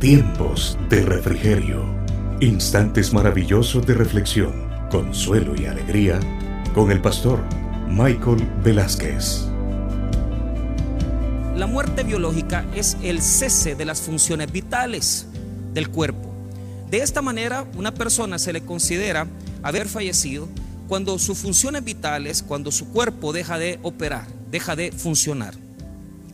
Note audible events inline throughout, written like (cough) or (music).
Tiempos de refrigerio. Instantes maravillosos de reflexión, consuelo y alegría con el pastor Michael Velázquez. La muerte biológica es el cese de las funciones vitales del cuerpo. De esta manera, una persona se le considera haber fallecido cuando sus funciones vitales, cuando su cuerpo deja de operar, deja de funcionar.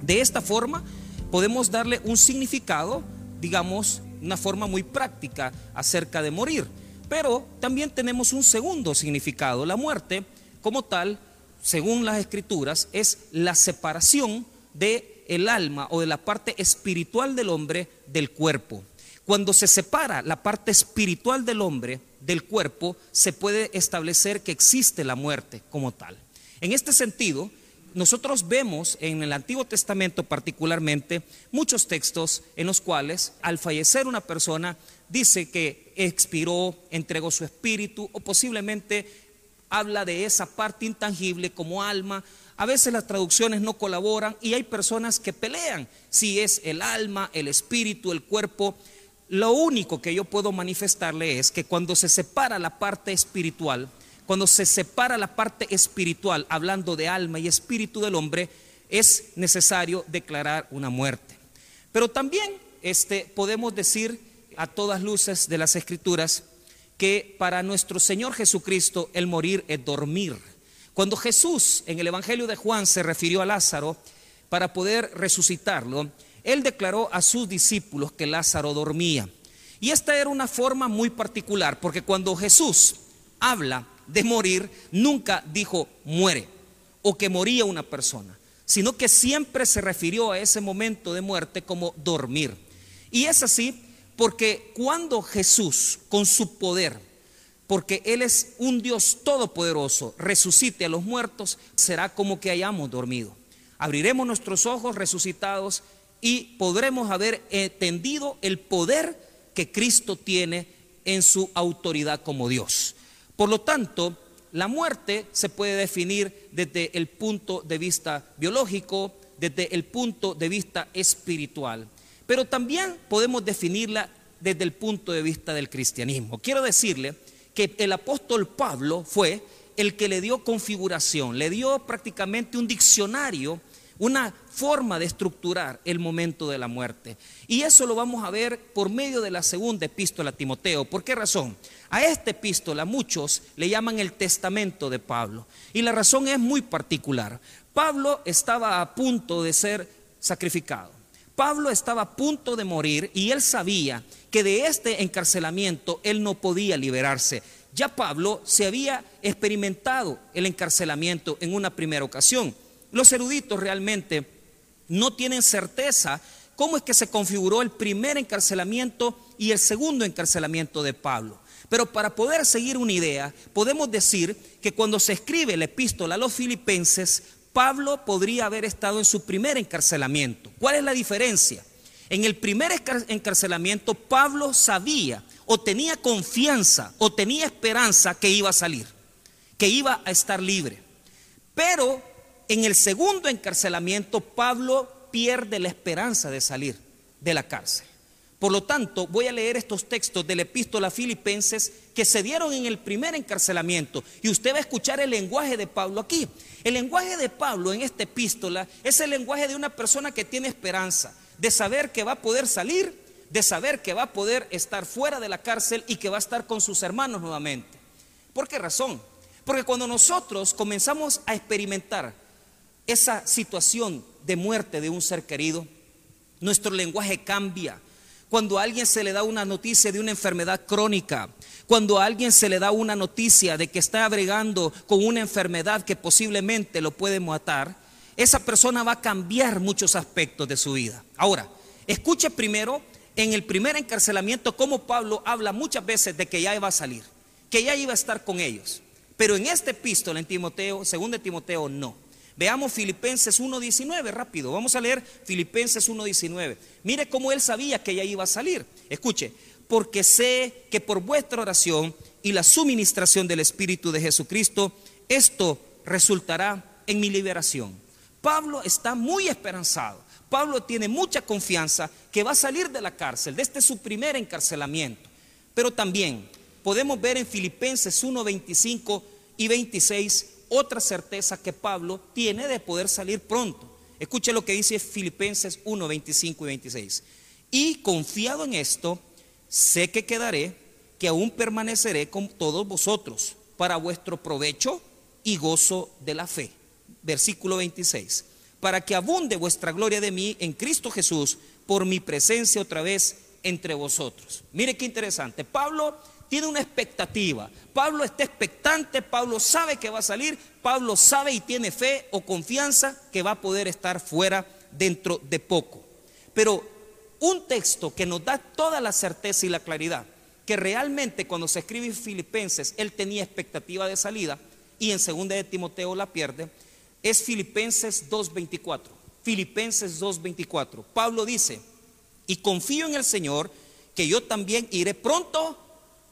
De esta forma, podemos darle un significado, digamos, una forma muy práctica acerca de morir. Pero también tenemos un segundo significado. La muerte, como tal, según las escrituras, es la separación de el alma o de la parte espiritual del hombre del cuerpo. Cuando se separa la parte espiritual del hombre del cuerpo, se puede establecer que existe la muerte como tal. En este sentido, nosotros vemos en el Antiguo Testamento particularmente muchos textos en los cuales al fallecer una persona dice que expiró, entregó su espíritu o posiblemente habla de esa parte intangible como alma. A veces las traducciones no colaboran y hay personas que pelean si es el alma, el espíritu, el cuerpo. Lo único que yo puedo manifestarle es que cuando se separa la parte espiritual, cuando se separa la parte espiritual, hablando de alma y espíritu del hombre, es necesario declarar una muerte. Pero también este, podemos decir a todas luces de las escrituras que para nuestro Señor Jesucristo el morir es dormir. Cuando Jesús en el Evangelio de Juan se refirió a Lázaro para poder resucitarlo, él declaró a sus discípulos que Lázaro dormía. Y esta era una forma muy particular, porque cuando Jesús habla de morir, nunca dijo muere o que moría una persona, sino que siempre se refirió a ese momento de muerte como dormir. Y es así porque cuando Jesús, con su poder, porque Él es un Dios todopoderoso, resucite a los muertos, será como que hayamos dormido. Abriremos nuestros ojos resucitados y podremos haber entendido el poder que Cristo tiene en su autoridad como Dios. Por lo tanto, la muerte se puede definir desde el punto de vista biológico, desde el punto de vista espiritual, pero también podemos definirla desde el punto de vista del cristianismo. Quiero decirle que el apóstol Pablo fue el que le dio configuración, le dio prácticamente un diccionario una forma de estructurar el momento de la muerte. Y eso lo vamos a ver por medio de la segunda epístola a Timoteo. ¿Por qué razón? A esta epístola muchos le llaman el testamento de Pablo. Y la razón es muy particular. Pablo estaba a punto de ser sacrificado. Pablo estaba a punto de morir y él sabía que de este encarcelamiento él no podía liberarse. Ya Pablo se había experimentado el encarcelamiento en una primera ocasión. Los eruditos realmente no tienen certeza cómo es que se configuró el primer encarcelamiento y el segundo encarcelamiento de Pablo. Pero para poder seguir una idea, podemos decir que cuando se escribe la epístola a los filipenses, Pablo podría haber estado en su primer encarcelamiento. ¿Cuál es la diferencia? En el primer encarcelamiento, Pablo sabía o tenía confianza o tenía esperanza que iba a salir, que iba a estar libre. Pero en el segundo encarcelamiento, Pablo pierde la esperanza de salir de la cárcel. Por lo tanto, voy a leer estos textos de la epístola a Filipenses que se dieron en el primer encarcelamiento. Y usted va a escuchar el lenguaje de Pablo aquí. El lenguaje de Pablo en esta epístola es el lenguaje de una persona que tiene esperanza, de saber que va a poder salir, de saber que va a poder estar fuera de la cárcel y que va a estar con sus hermanos nuevamente. ¿Por qué razón? Porque cuando nosotros comenzamos a experimentar esa situación de muerte de un ser querido, nuestro lenguaje cambia. Cuando a alguien se le da una noticia de una enfermedad crónica, cuando a alguien se le da una noticia de que está abregando con una enfermedad que posiblemente lo puede matar, esa persona va a cambiar muchos aspectos de su vida. Ahora, escuche primero en el primer encarcelamiento cómo Pablo habla muchas veces de que ya iba a salir, que ya iba a estar con ellos. Pero en este epístola en Timoteo, segundo de Timoteo, no. Veamos Filipenses 1.19, rápido. Vamos a leer Filipenses 1.19. Mire cómo él sabía que ya iba a salir. Escuche, porque sé que por vuestra oración y la suministración del Espíritu de Jesucristo, esto resultará en mi liberación. Pablo está muy esperanzado. Pablo tiene mucha confianza que va a salir de la cárcel, de este su primer encarcelamiento. Pero también podemos ver en Filipenses 1, 25 y 26 otra certeza que Pablo tiene de poder salir pronto. Escuche lo que dice Filipenses 1, 25 y 26. Y confiado en esto, sé que quedaré, que aún permaneceré con todos vosotros para vuestro provecho y gozo de la fe. Versículo 26. Para que abunde vuestra gloria de mí en Cristo Jesús por mi presencia otra vez entre vosotros. Mire qué interesante. Pablo tiene una expectativa. Pablo está expectante, Pablo sabe que va a salir, Pablo sabe y tiene fe o confianza que va a poder estar fuera dentro de poco. Pero un texto que nos da toda la certeza y la claridad, que realmente cuando se escribe Filipenses, él tenía expectativa de salida y en segunda de Timoteo la pierde, es Filipenses 2.24. Filipenses 2.24. Pablo dice, y confío en el Señor que yo también iré pronto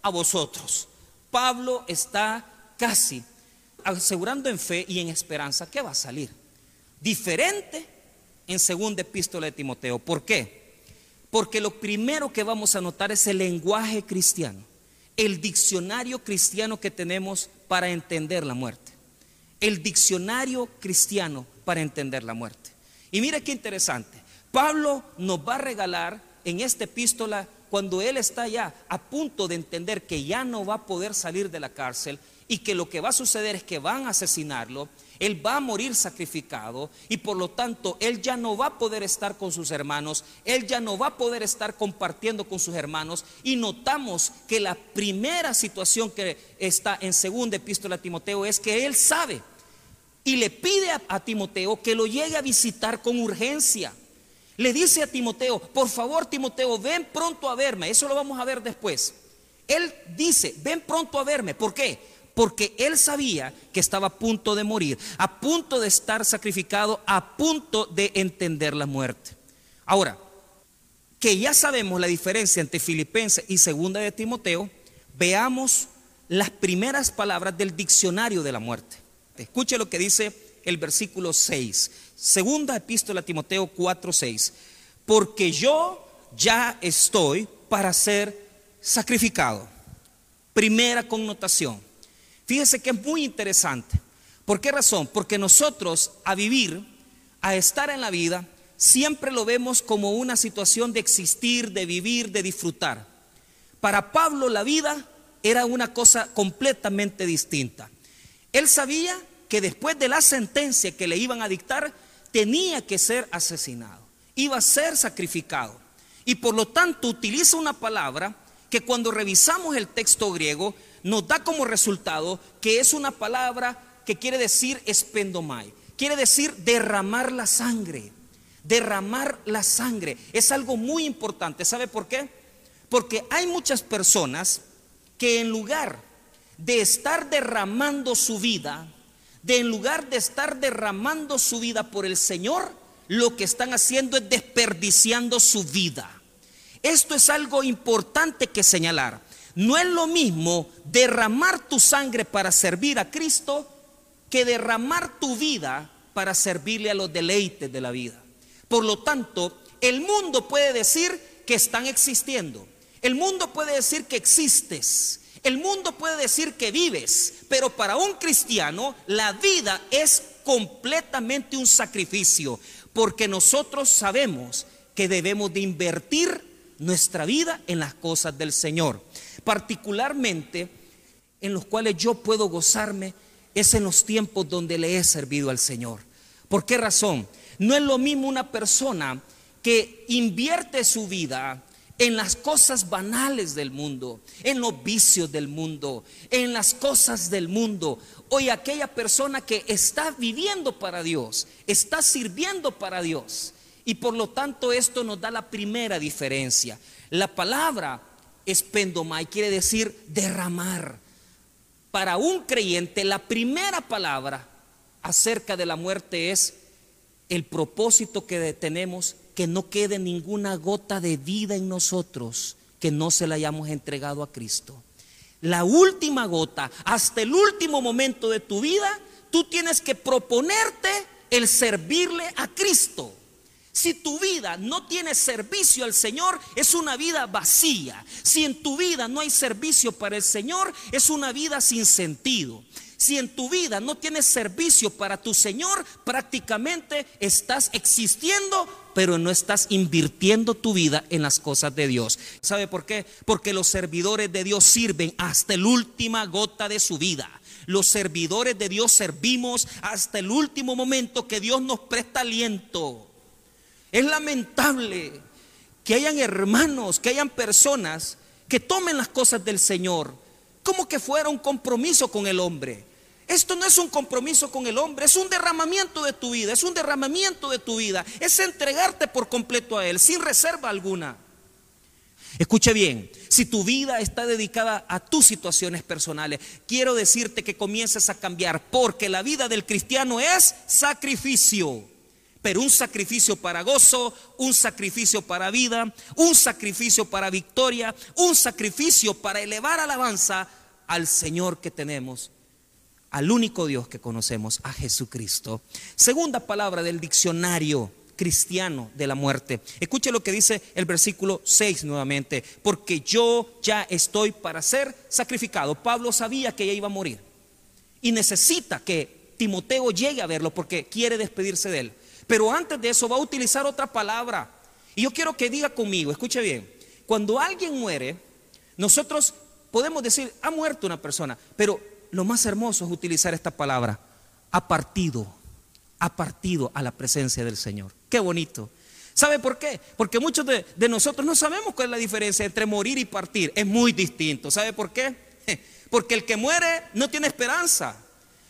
a vosotros. Pablo está casi asegurando en fe y en esperanza que va a salir. Diferente en segunda epístola de Timoteo. ¿Por qué? Porque lo primero que vamos a notar es el lenguaje cristiano, el diccionario cristiano que tenemos para entender la muerte. El diccionario cristiano para entender la muerte. Y mire qué interesante. Pablo nos va a regalar en esta epístola cuando él está ya a punto de entender que ya no va a poder salir de la cárcel y que lo que va a suceder es que van a asesinarlo, él va a morir sacrificado y por lo tanto él ya no va a poder estar con sus hermanos, él ya no va a poder estar compartiendo con sus hermanos y notamos que la primera situación que está en segunda epístola a Timoteo es que él sabe y le pide a, a Timoteo que lo llegue a visitar con urgencia. Le dice a Timoteo, por favor Timoteo, ven pronto a verme. Eso lo vamos a ver después. Él dice, ven pronto a verme. ¿Por qué? Porque él sabía que estaba a punto de morir, a punto de estar sacrificado, a punto de entender la muerte. Ahora, que ya sabemos la diferencia entre Filipenses y Segunda de Timoteo, veamos las primeras palabras del diccionario de la muerte. Escuche lo que dice el versículo 6. Segunda epístola a Timoteo 4:6. Porque yo ya estoy para ser sacrificado. Primera connotación. Fíjese que es muy interesante. ¿Por qué razón? Porque nosotros a vivir, a estar en la vida, siempre lo vemos como una situación de existir, de vivir, de disfrutar. Para Pablo la vida era una cosa completamente distinta. Él sabía que después de la sentencia que le iban a dictar, tenía que ser asesinado, iba a ser sacrificado. Y por lo tanto utiliza una palabra que cuando revisamos el texto griego nos da como resultado que es una palabra que quiere decir espendomai, quiere decir derramar la sangre, derramar la sangre. Es algo muy importante, ¿sabe por qué? Porque hay muchas personas que en lugar de estar derramando su vida, de en lugar de estar derramando su vida por el Señor, lo que están haciendo es desperdiciando su vida. Esto es algo importante que señalar. No es lo mismo derramar tu sangre para servir a Cristo que derramar tu vida para servirle a los deleites de la vida. Por lo tanto, el mundo puede decir que están existiendo. El mundo puede decir que existes. El mundo puede decir que vives, pero para un cristiano la vida es completamente un sacrificio, porque nosotros sabemos que debemos de invertir nuestra vida en las cosas del Señor, particularmente en los cuales yo puedo gozarme es en los tiempos donde le he servido al Señor. ¿Por qué razón? No es lo mismo una persona que invierte su vida en las cosas banales del mundo, en los vicios del mundo, en las cosas del mundo. Hoy aquella persona que está viviendo para Dios, está sirviendo para Dios. Y por lo tanto esto nos da la primera diferencia. La palabra espendomai quiere decir derramar. Para un creyente la primera palabra acerca de la muerte es el propósito que tenemos que no quede ninguna gota de vida en nosotros que no se la hayamos entregado a Cristo. La última gota, hasta el último momento de tu vida, tú tienes que proponerte el servirle a Cristo. Si tu vida no tiene servicio al Señor, es una vida vacía. Si en tu vida no hay servicio para el Señor, es una vida sin sentido. Si en tu vida no tienes servicio para tu Señor, prácticamente estás existiendo, pero no estás invirtiendo tu vida en las cosas de Dios. ¿Sabe por qué? Porque los servidores de Dios sirven hasta la última gota de su vida. Los servidores de Dios servimos hasta el último momento que Dios nos presta aliento. Es lamentable que hayan hermanos, que hayan personas que tomen las cosas del Señor como que fuera un compromiso con el hombre. Esto no es un compromiso con el hombre, es un derramamiento de tu vida, es un derramamiento de tu vida, es entregarte por completo a Él, sin reserva alguna. Escuche bien, si tu vida está dedicada a tus situaciones personales, quiero decirte que comiences a cambiar, porque la vida del cristiano es sacrificio pero un sacrificio para gozo, un sacrificio para vida, un sacrificio para victoria, un sacrificio para elevar alabanza al Señor que tenemos, al único Dios que conocemos, a Jesucristo. Segunda palabra del diccionario cristiano de la muerte. Escuche lo que dice el versículo 6 nuevamente, porque yo ya estoy para ser sacrificado. Pablo sabía que ella iba a morir y necesita que Timoteo llegue a verlo porque quiere despedirse de él. Pero antes de eso va a utilizar otra palabra. Y yo quiero que diga conmigo, escuche bien, cuando alguien muere, nosotros podemos decir, ha muerto una persona, pero lo más hermoso es utilizar esta palabra, ha partido, ha partido a la presencia del Señor. Qué bonito. ¿Sabe por qué? Porque muchos de, de, nosotros no sabemos cuál es la diferencia entre morir y partir. Es muy distinto. ¿Sabe por qué? (laughs) Porque el que muere no tiene esperanza.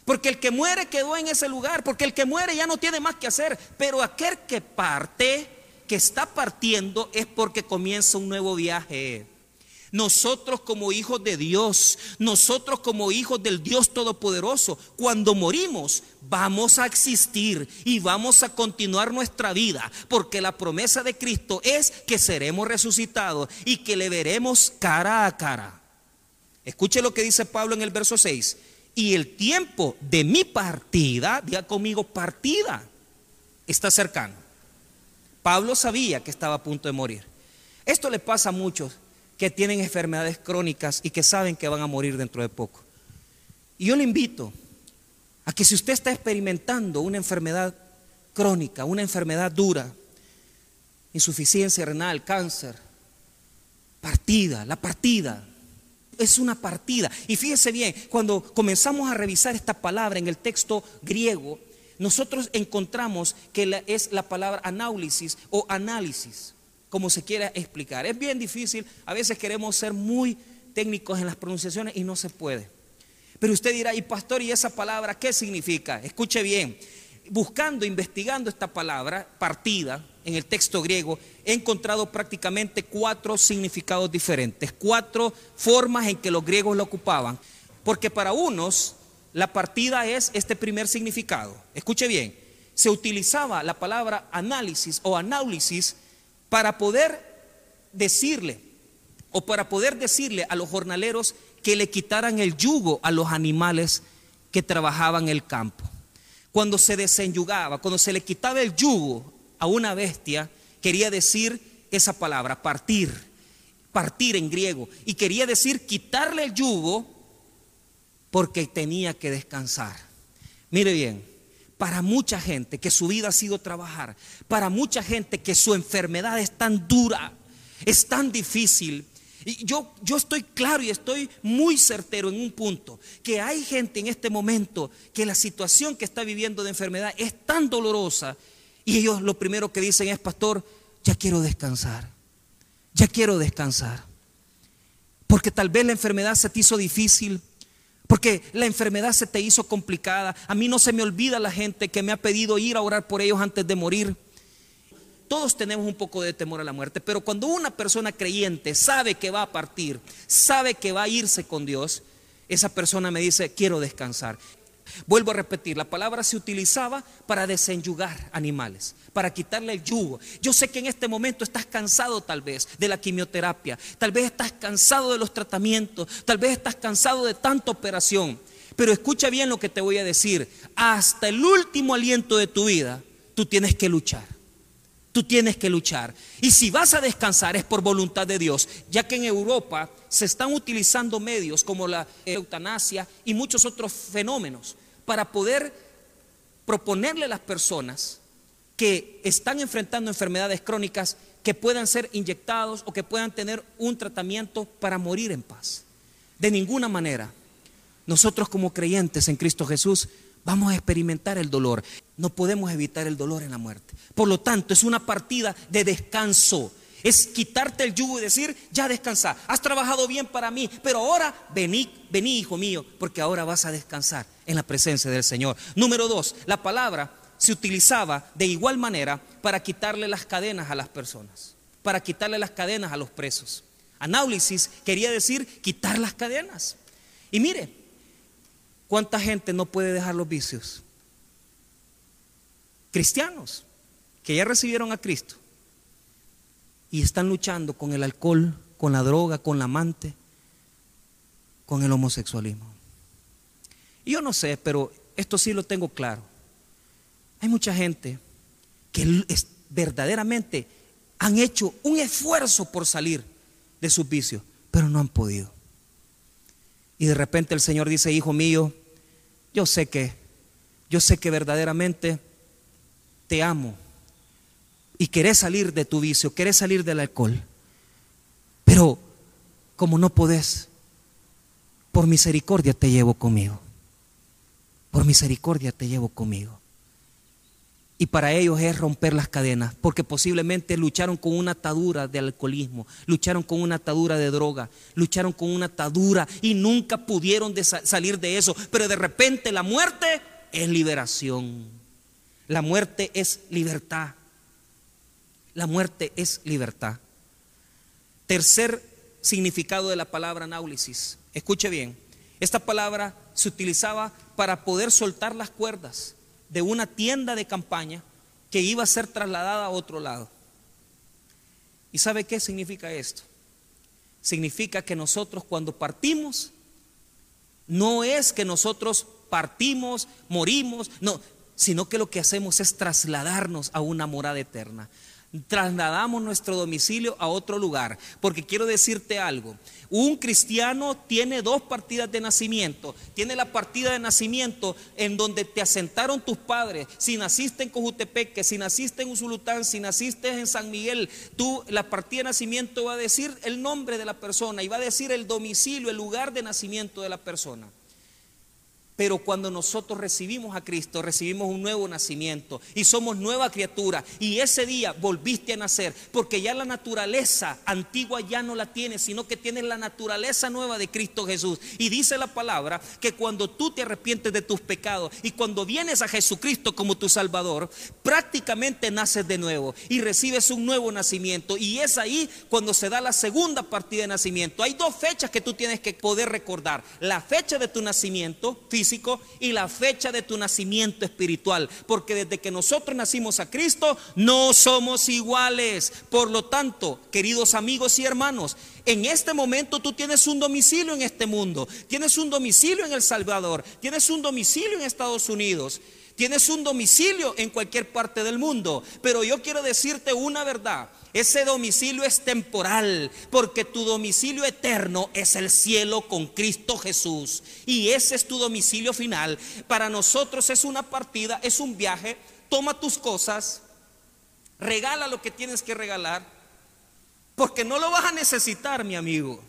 Porque el que muere quedó en ese lugar, porque el que muere ya no tiene más que hacer. Pero aquel que parte, que está partiendo, es porque comienza un nuevo viaje. Nosotros como hijos de Dios, nosotros como hijos del Dios Todopoderoso, cuando morimos vamos a existir y vamos a continuar nuestra vida, porque la promesa de Cristo es que seremos resucitados y que le veremos cara a cara. Escuche lo que dice Pablo en el verso 6 y el tiempo de mi partida, diga conmigo partida, está cercano. Pablo sabía que estaba a punto de morir. Esto le pasa a muchos que tienen enfermedades crónicas y que saben que van a morir dentro de poco. Y yo le invito a que si usted está experimentando una enfermedad crónica, una enfermedad dura, insuficiencia renal, cáncer, partida, la partida, es una partida. Y fíjese bien, cuando comenzamos a revisar esta palabra en el texto griego, nosotros encontramos que es la palabra análisis o análisis, como se quiera explicar. Es bien difícil, a veces queremos ser muy técnicos en las pronunciaciones y no se puede. Pero usted dirá, y pastor, ¿y esa palabra qué significa? Escuche bien, buscando, investigando esta palabra, partida, en el texto griego, he encontrado prácticamente cuatro significados diferentes, cuatro formas en que los griegos lo ocupaban. Porque para unos la partida es este primer significado. Escuche bien, se utilizaba la palabra análisis o análisis para poder decirle o para poder decirle a los jornaleros que le quitaran el yugo a los animales que trabajaban el campo. Cuando se desenyugaba, cuando se le quitaba el yugo a una bestia quería decir esa palabra, partir, partir en griego, y quería decir quitarle el yugo porque tenía que descansar. Mire bien, para mucha gente que su vida ha sido trabajar, para mucha gente que su enfermedad es tan dura, es tan difícil, y yo, yo estoy claro y estoy muy certero en un punto, que hay gente en este momento que la situación que está viviendo de enfermedad es tan dolorosa y ellos lo primero que dicen es, pastor, ya quiero descansar, ya quiero descansar. Porque tal vez la enfermedad se te hizo difícil, porque la enfermedad se te hizo complicada. A mí no se me olvida la gente que me ha pedido ir a orar por ellos antes de morir. Todos tenemos un poco de temor a la muerte, pero cuando una persona creyente sabe que va a partir, sabe que va a irse con Dios, esa persona me dice, quiero descansar. Vuelvo a repetir, la palabra se utilizaba para desenyugar animales, para quitarle el yugo. Yo sé que en este momento estás cansado tal vez de la quimioterapia, tal vez estás cansado de los tratamientos, tal vez estás cansado de tanta operación. Pero escucha bien lo que te voy a decir. Hasta el último aliento de tu vida, tú tienes que luchar. Tú tienes que luchar. Y si vas a descansar es por voluntad de Dios, ya que en Europa se están utilizando medios como la eutanasia y muchos otros fenómenos para poder proponerle a las personas que están enfrentando enfermedades crónicas que puedan ser inyectados o que puedan tener un tratamiento para morir en paz. De ninguna manera. Nosotros como creyentes en Cristo Jesús vamos a experimentar el dolor. No podemos evitar el dolor en la muerte. Por lo tanto, es una partida de descanso. Es quitarte el yugo y decir, ya descansa, has trabajado bien para mí, pero ahora vení, vení hijo mío, porque ahora vas a descansar en la presencia del Señor. Número dos, la palabra se utilizaba de igual manera para quitarle las cadenas a las personas, para quitarle las cadenas a los presos. Análisis quería decir quitar las cadenas. Y mire, ¿cuánta gente no puede dejar los vicios? Cristianos que ya recibieron a Cristo y están luchando con el alcohol, con la droga, con la amante, con el homosexualismo. Y yo no sé, pero esto sí lo tengo claro. Hay mucha gente que verdaderamente han hecho un esfuerzo por salir de sus vicios, pero no han podido. Y de repente el Señor dice, hijo mío, yo sé que, yo sé que verdaderamente te amo y querés salir de tu vicio, querés salir del alcohol, pero como no podés, por misericordia te llevo conmigo. Por misericordia te llevo conmigo. Y para ellos es romper las cadenas, porque posiblemente lucharon con una atadura de alcoholismo, lucharon con una atadura de droga, lucharon con una atadura y nunca pudieron salir de eso. Pero de repente la muerte es liberación. La muerte es libertad. La muerte es libertad. Tercer significado de la palabra náulisis. Escuche bien. Esta palabra se utilizaba para poder soltar las cuerdas de una tienda de campaña que iba a ser trasladada a otro lado. ¿Y sabe qué significa esto? Significa que nosotros cuando partimos, no es que nosotros partimos, morimos, no, sino que lo que hacemos es trasladarnos a una morada eterna trasladamos nuestro domicilio a otro lugar. Porque quiero decirte algo, un cristiano tiene dos partidas de nacimiento. Tiene la partida de nacimiento en donde te asentaron tus padres. Si naciste en Cojutepeque, si naciste en Usulután, si naciste en San Miguel, tú la partida de nacimiento va a decir el nombre de la persona y va a decir el domicilio, el lugar de nacimiento de la persona. Pero cuando nosotros recibimos a Cristo, recibimos un nuevo nacimiento y somos nueva criatura. Y ese día volviste a nacer, porque ya la naturaleza antigua ya no la tienes, sino que tienes la naturaleza nueva de Cristo Jesús. Y dice la palabra que cuando tú te arrepientes de tus pecados y cuando vienes a Jesucristo como tu Salvador, prácticamente naces de nuevo y recibes un nuevo nacimiento. Y es ahí cuando se da la segunda partida de nacimiento. Hay dos fechas que tú tienes que poder recordar. La fecha de tu nacimiento y la fecha de tu nacimiento espiritual. Porque desde que nosotros nacimos a Cristo, no somos iguales. Por lo tanto, queridos amigos y hermanos, en este momento tú tienes un domicilio en este mundo, tienes un domicilio en El Salvador, tienes un domicilio en Estados Unidos. Tienes un domicilio en cualquier parte del mundo, pero yo quiero decirte una verdad. Ese domicilio es temporal, porque tu domicilio eterno es el cielo con Cristo Jesús. Y ese es tu domicilio final. Para nosotros es una partida, es un viaje. Toma tus cosas, regala lo que tienes que regalar, porque no lo vas a necesitar, mi amigo.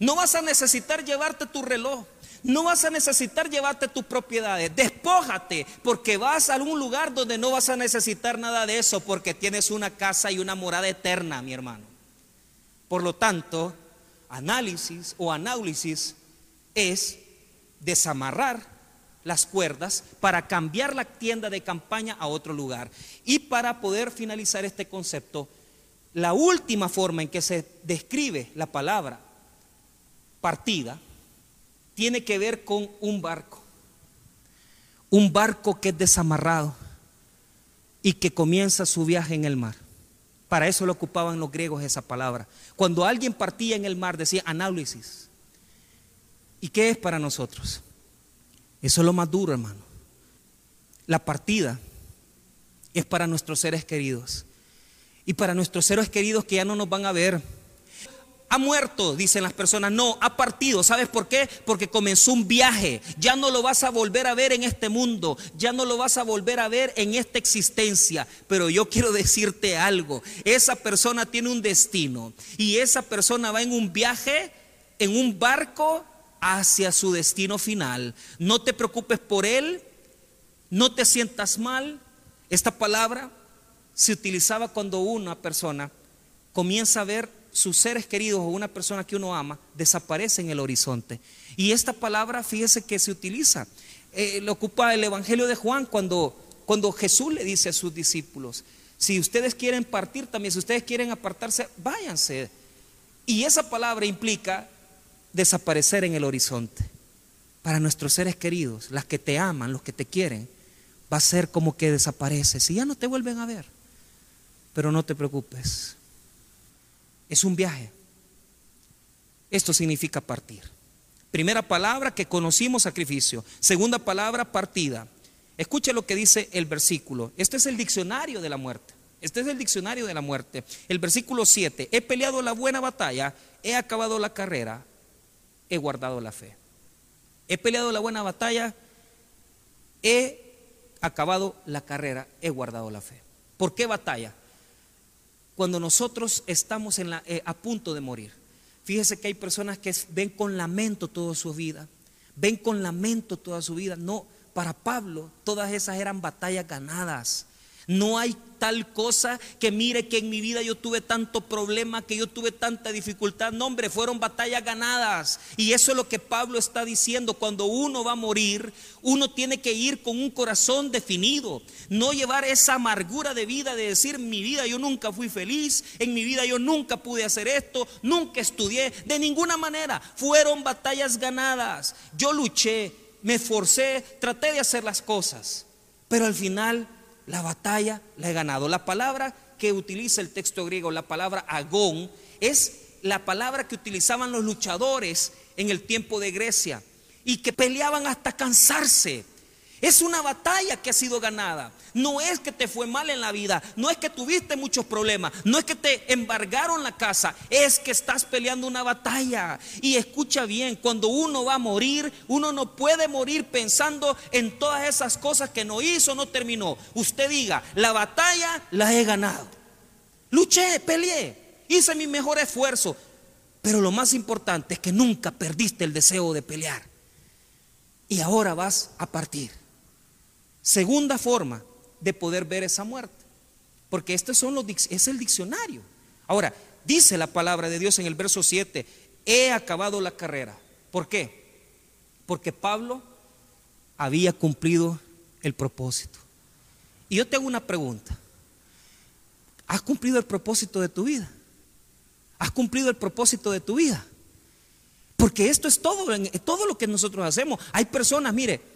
No vas a necesitar llevarte tu reloj. No vas a necesitar llevarte tus propiedades. Despójate porque vas a algún lugar donde no vas a necesitar nada de eso porque tienes una casa y una morada eterna, mi hermano. Por lo tanto, análisis o análisis es desamarrar las cuerdas para cambiar la tienda de campaña a otro lugar. Y para poder finalizar este concepto, la última forma en que se describe la palabra partida tiene que ver con un barco. Un barco que es desamarrado y que comienza su viaje en el mar. Para eso lo ocupaban los griegos esa palabra. Cuando alguien partía en el mar decía análisis. ¿Y qué es para nosotros? Eso es lo más duro, hermano. La partida es para nuestros seres queridos. Y para nuestros seres queridos que ya no nos van a ver. Ha muerto, dicen las personas. No, ha partido. ¿Sabes por qué? Porque comenzó un viaje. Ya no lo vas a volver a ver en este mundo. Ya no lo vas a volver a ver en esta existencia. Pero yo quiero decirte algo. Esa persona tiene un destino. Y esa persona va en un viaje, en un barco hacia su destino final. No te preocupes por él. No te sientas mal. Esta palabra se utilizaba cuando una persona comienza a ver sus seres queridos o una persona que uno ama desaparece en el horizonte. Y esta palabra, fíjese que se utiliza, eh, lo ocupa el Evangelio de Juan cuando, cuando Jesús le dice a sus discípulos, si ustedes quieren partir también, si ustedes quieren apartarse, váyanse. Y esa palabra implica desaparecer en el horizonte. Para nuestros seres queridos, las que te aman, los que te quieren, va a ser como que desapareces y ya no te vuelven a ver. Pero no te preocupes, es un viaje. Esto significa partir. Primera palabra que conocimos, sacrificio. Segunda palabra, partida. Escuche lo que dice el versículo. Este es el diccionario de la muerte. Este es el diccionario de la muerte. El versículo 7. He peleado la buena batalla, he acabado la carrera, he guardado la fe. He peleado la buena batalla, he acabado la carrera, he guardado la fe. ¿Por qué batalla? Cuando nosotros estamos en la, eh, a punto de morir. Fíjese que hay personas que ven con lamento toda su vida, ven con lamento toda su vida. No, para Pablo todas esas eran batallas ganadas. No hay tal cosa que mire que en mi vida yo tuve tanto problema, que yo tuve tanta dificultad. No, hombre, fueron batallas ganadas. Y eso es lo que Pablo está diciendo. Cuando uno va a morir, uno tiene que ir con un corazón definido. No llevar esa amargura de vida de decir, mi vida yo nunca fui feliz, en mi vida yo nunca pude hacer esto, nunca estudié. De ninguna manera. Fueron batallas ganadas. Yo luché, me esforcé, traté de hacer las cosas. Pero al final la batalla la he ganado. La palabra que utiliza el texto griego, la palabra agón, es la palabra que utilizaban los luchadores en el tiempo de Grecia y que peleaban hasta cansarse. Es una batalla que ha sido ganada. No es que te fue mal en la vida, no es que tuviste muchos problemas, no es que te embargaron la casa, es que estás peleando una batalla. Y escucha bien, cuando uno va a morir, uno no puede morir pensando en todas esas cosas que no hizo, no terminó. Usted diga, la batalla la he ganado. Luché, peleé, hice mi mejor esfuerzo, pero lo más importante es que nunca perdiste el deseo de pelear. Y ahora vas a partir. Segunda forma de poder ver esa muerte. Porque este son los, es el diccionario. Ahora, dice la palabra de Dios en el verso 7, he acabado la carrera. ¿Por qué? Porque Pablo había cumplido el propósito. Y yo te hago una pregunta. ¿Has cumplido el propósito de tu vida? ¿Has cumplido el propósito de tu vida? Porque esto es todo, todo lo que nosotros hacemos. Hay personas, mire,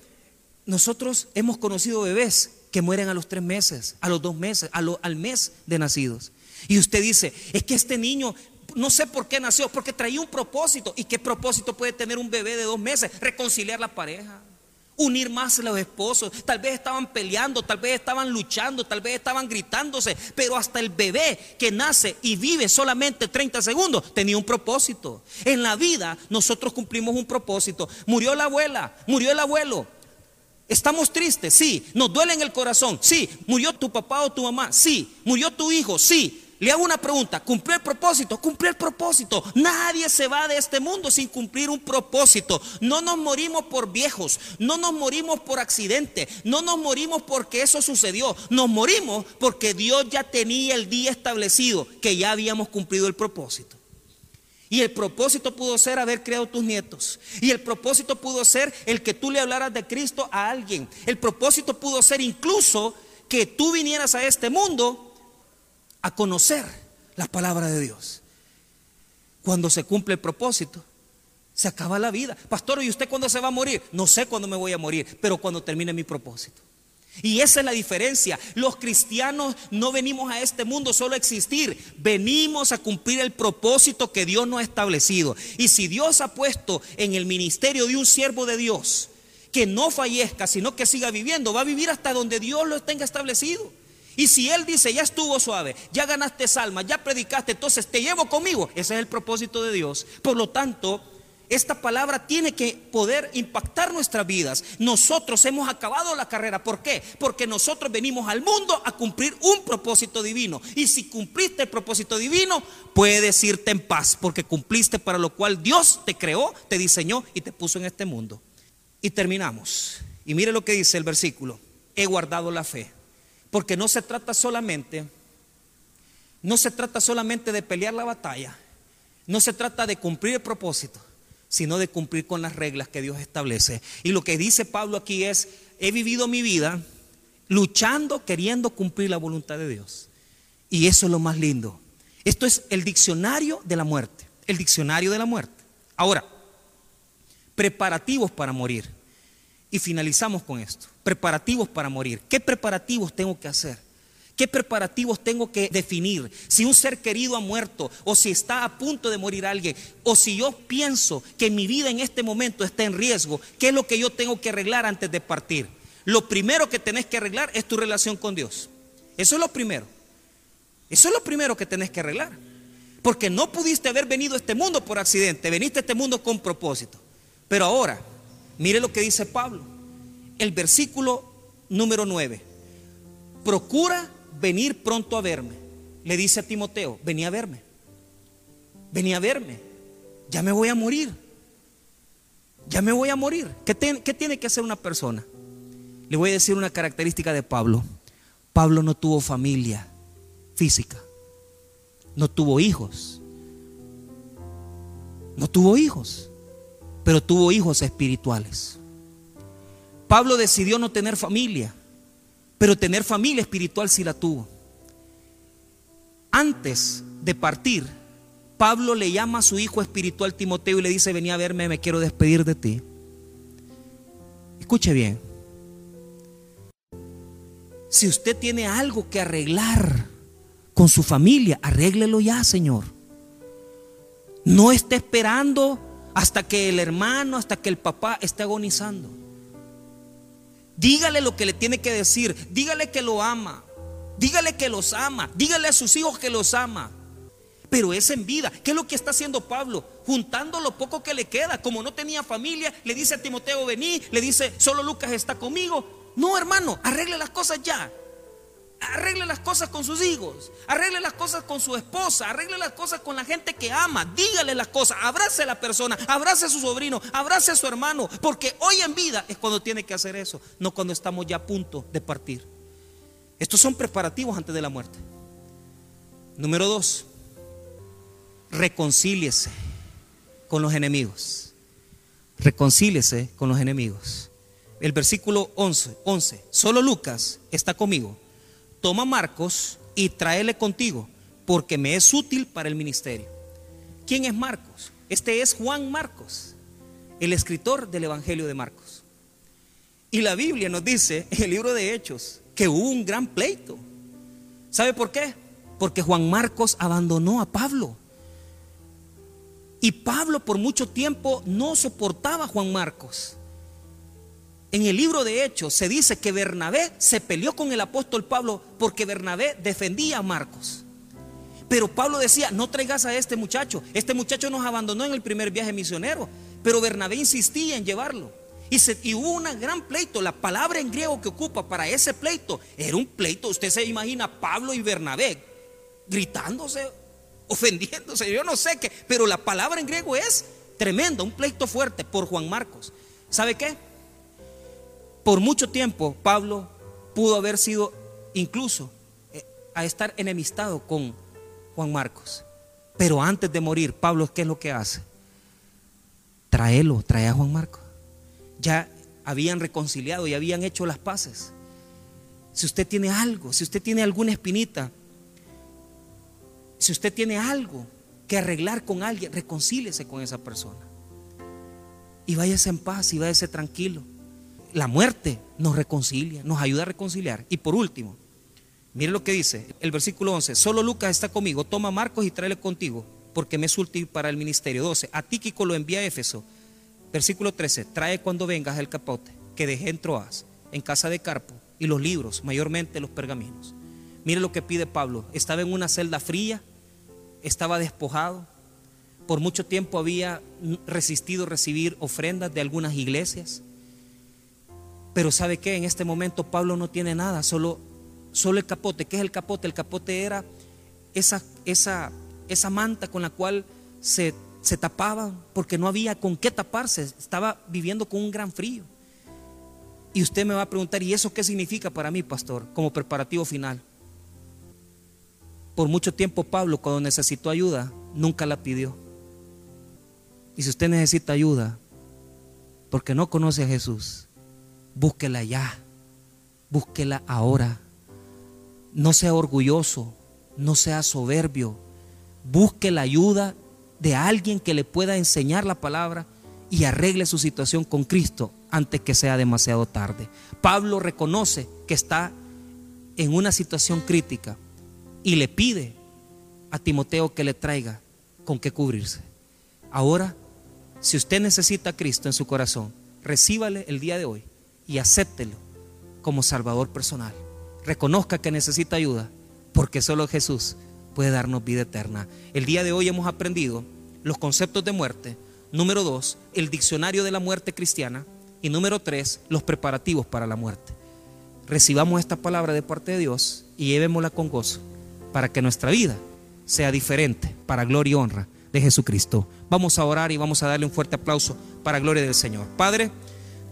nosotros hemos conocido bebés que mueren a los tres meses, a los dos meses, al mes de nacidos. Y usted dice, es que este niño, no sé por qué nació, porque traía un propósito. ¿Y qué propósito puede tener un bebé de dos meses? Reconciliar la pareja, unir más a los esposos. Tal vez estaban peleando, tal vez estaban luchando, tal vez estaban gritándose, pero hasta el bebé que nace y vive solamente 30 segundos tenía un propósito. En la vida nosotros cumplimos un propósito. Murió la abuela, murió el abuelo, Estamos tristes, sí. Nos duele en el corazón, sí. Murió tu papá o tu mamá, sí. Murió tu hijo, sí. Le hago una pregunta, ¿cumplió el propósito? Cumplió el propósito. Nadie se va de este mundo sin cumplir un propósito. No nos morimos por viejos, no nos morimos por accidente, no nos morimos porque eso sucedió. Nos morimos porque Dios ya tenía el día establecido que ya habíamos cumplido el propósito. Y el propósito pudo ser haber creado tus nietos. Y el propósito pudo ser el que tú le hablaras de Cristo a alguien. El propósito pudo ser incluso que tú vinieras a este mundo a conocer la palabra de Dios. Cuando se cumple el propósito, se acaba la vida. Pastor, ¿y usted cuándo se va a morir? No sé cuándo me voy a morir, pero cuando termine mi propósito. Y esa es la diferencia. Los cristianos no venimos a este mundo solo a existir, venimos a cumplir el propósito que Dios nos ha establecido. Y si Dios ha puesto en el ministerio de un siervo de Dios, que no fallezca, sino que siga viviendo, va a vivir hasta donde Dios lo tenga establecido. Y si Él dice, ya estuvo suave, ya ganaste alma, ya predicaste, entonces te llevo conmigo, ese es el propósito de Dios. Por lo tanto, esta palabra tiene que poder impactar nuestras vidas. Nosotros hemos acabado la carrera. ¿Por qué? Porque nosotros venimos al mundo a cumplir un propósito divino. Y si cumpliste el propósito divino, puedes irte en paz, porque cumpliste para lo cual Dios te creó, te diseñó y te puso en este mundo. Y terminamos. Y mire lo que dice el versículo. He guardado la fe. Porque no se trata solamente, no se trata solamente de pelear la batalla. No se trata de cumplir el propósito sino de cumplir con las reglas que Dios establece. Y lo que dice Pablo aquí es, he vivido mi vida luchando, queriendo cumplir la voluntad de Dios. Y eso es lo más lindo. Esto es el diccionario de la muerte, el diccionario de la muerte. Ahora, preparativos para morir. Y finalizamos con esto, preparativos para morir. ¿Qué preparativos tengo que hacer? ¿Qué preparativos tengo que definir? Si un ser querido ha muerto o si está a punto de morir alguien o si yo pienso que mi vida en este momento está en riesgo, ¿qué es lo que yo tengo que arreglar antes de partir? Lo primero que tenés que arreglar es tu relación con Dios. Eso es lo primero. Eso es lo primero que tenés que arreglar. Porque no pudiste haber venido a este mundo por accidente, veniste a este mundo con propósito. Pero ahora, mire lo que dice Pablo. El versículo número 9. Procura venir pronto a verme. Le dice a Timoteo, vení a verme. Vení a verme. Ya me voy a morir. Ya me voy a morir. ¿Qué, ¿Qué, tiene que hacer una persona? Le voy a decir una característica de Pablo. Pablo no tuvo familia física. No tuvo hijos. No tuvo hijos. Pero tuvo hijos espirituales. Pablo decidió no tener familia. Pero tener familia espiritual sí la tuvo. Antes de partir, Pablo le llama a su hijo espiritual Timoteo y le dice, vení a verme, me quiero despedir de ti. Escuche bien. Si usted tiene algo que arreglar con su familia, arréglelo ya, Señor. No esté esperando hasta que el hermano, hasta que el papá esté agonizando. Dígale lo que le tiene que decir. Dígale que lo ama. Dígale que los ama. Dígale a sus hijos que los ama. Pero es en vida. ¿Qué es lo que está haciendo Pablo? Juntando lo poco que le queda. Como no tenía familia, le dice a Timoteo, vení. Le dice, solo Lucas está conmigo. No, hermano, arregle las cosas ya. Arregle las cosas con sus hijos, arregle las cosas con su esposa, arregle las cosas con la gente que ama, dígale las cosas, abrace a la persona, abrace a su sobrino, abrace a su hermano, porque hoy en vida es cuando tiene que hacer eso, no cuando estamos ya a punto de partir. Estos son preparativos antes de la muerte. Número dos, reconcíliese con los enemigos. Reconcíliese con los enemigos. El versículo 11, 11, solo Lucas está conmigo toma Marcos y tráele contigo, porque me es útil para el ministerio. ¿Quién es Marcos? Este es Juan Marcos, el escritor del Evangelio de Marcos. Y la Biblia nos dice en el libro de Hechos que hubo un gran pleito. ¿Sabe por qué? Porque Juan Marcos abandonó a Pablo. Y Pablo por mucho tiempo no soportaba a Juan Marcos. En el libro de Hechos se dice que Bernabé se peleó con el apóstol Pablo porque Bernabé defendía a Marcos. Pero Pablo decía, no traigas a este muchacho. Este muchacho nos abandonó en el primer viaje misionero. Pero Bernabé insistía en llevarlo. Y, se, hubo un gran pleito. La palabra en griego que ocupa para ese pleito era un pleito. Usted se imagina Pablo y Bernabé gritándose, ofendiéndose. Yo no sé qué. Pero la palabra en griego es tremenda. Un pleito fuerte por Juan Marcos. ¿Sabe qué? Por mucho tiempo Pablo pudo haber sido incluso eh, a estar enemistado con Juan Marcos. Pero antes de morir, Pablo, ¿qué es lo que hace? Traelo, trae a Juan Marcos. Ya habían reconciliado y habían hecho las paces. Si usted tiene algo, si usted tiene alguna espinita, si usted tiene algo que arreglar con alguien, reconcíliese con esa persona. Y váyase en paz y váyase tranquilo la muerte nos reconcilia, nos ayuda a reconciliar. Y por último, mire lo que dice el versículo 11, solo Lucas está conmigo, toma Marcos y tráele contigo, porque me es útil para el ministerio. 12, a Tíquico lo envía a Éfeso. Versículo 13, trae cuando vengas el capote, que dejé en Troas, en casa de Carpo, y los libros, mayormente los pergaminos. Mire lo que pide Pablo. Estaba en una celda fría, estaba despojado. Por mucho tiempo había resistido recibir ofrendas de algunas iglesias. Pero ¿sabe qué? En este momento Pablo no tiene nada, solo, solo el capote. ¿Qué es el capote? El capote era esa, esa, esa manta con la cual se, se tapaba porque no había con qué taparse. Estaba viviendo con un gran frío. Y usted me va a preguntar, ¿y eso qué significa para mí, pastor, como preparativo final? Por mucho tiempo Pablo, cuando necesitó ayuda, nunca la pidió. Y si usted necesita ayuda, porque no conoce a Jesús, búsquela ya, búsquela ahora. No sea orgulloso, no sea soberbio, busque la ayuda de alguien que le pueda enseñar la palabra y arregle su situación con Cristo antes que sea demasiado tarde. Pablo reconoce que está en una situación crítica y le pide a Timoteo que le traiga con qué cubrirse. Ahora, si usted necesita a Cristo en su corazón, recíbale el día de hoy y acéptelo como Salvador personal. Reconozca que necesita ayuda porque solo Jesús puede darnos vida eterna. El día de hoy hemos aprendido los conceptos de muerte, Número dos, el diccionario de la muerte cristiana. Y número tres, los preparativos para la muerte. Recibamos esta palabra de parte de Dios y llevémosla con gozo para que nuestra vida sea diferente para gloria y honra de Jesucristo. Vamos a orar y vamos a darle un fuerte aplauso para gloria del Señor. Padre,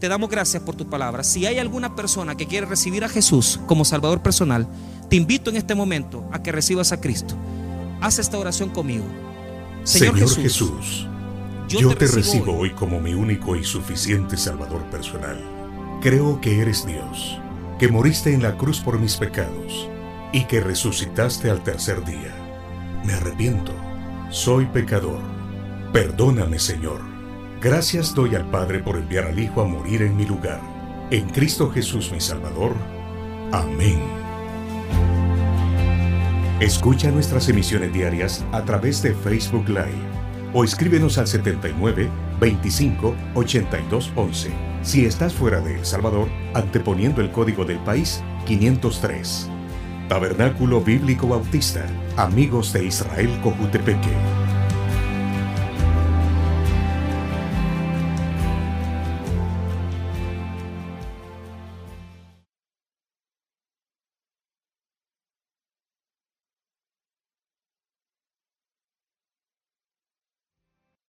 te damos gracias por tu palabra. Si hay alguna persona que quiere recibir a Jesús como Salvador personal, te invito en este momento a que recibas a Cristo. Haz esta oración conmigo. Señor, Jesús yo, te, recibo hoy como mi único y suficiente Salvador personal. Creo que eres Dios, que moriste en la cruz por mis pecados y que resucitaste al tercer día. Me arrepiento, soy pecador. Perdóname, Señor. Gracias doy al Padre por enviar al Hijo a morir en mi lugar. En Cristo Jesús mi Salvador. Amén. Escucha nuestras emisiones diarias a través de Facebook Live o escríbenos al 79 25 82 11. Si estás fuera de El Salvador, anteponiendo el código del país 503. Tabernáculo Bíblico Bautista, Amigos de Israel Cojutepeque.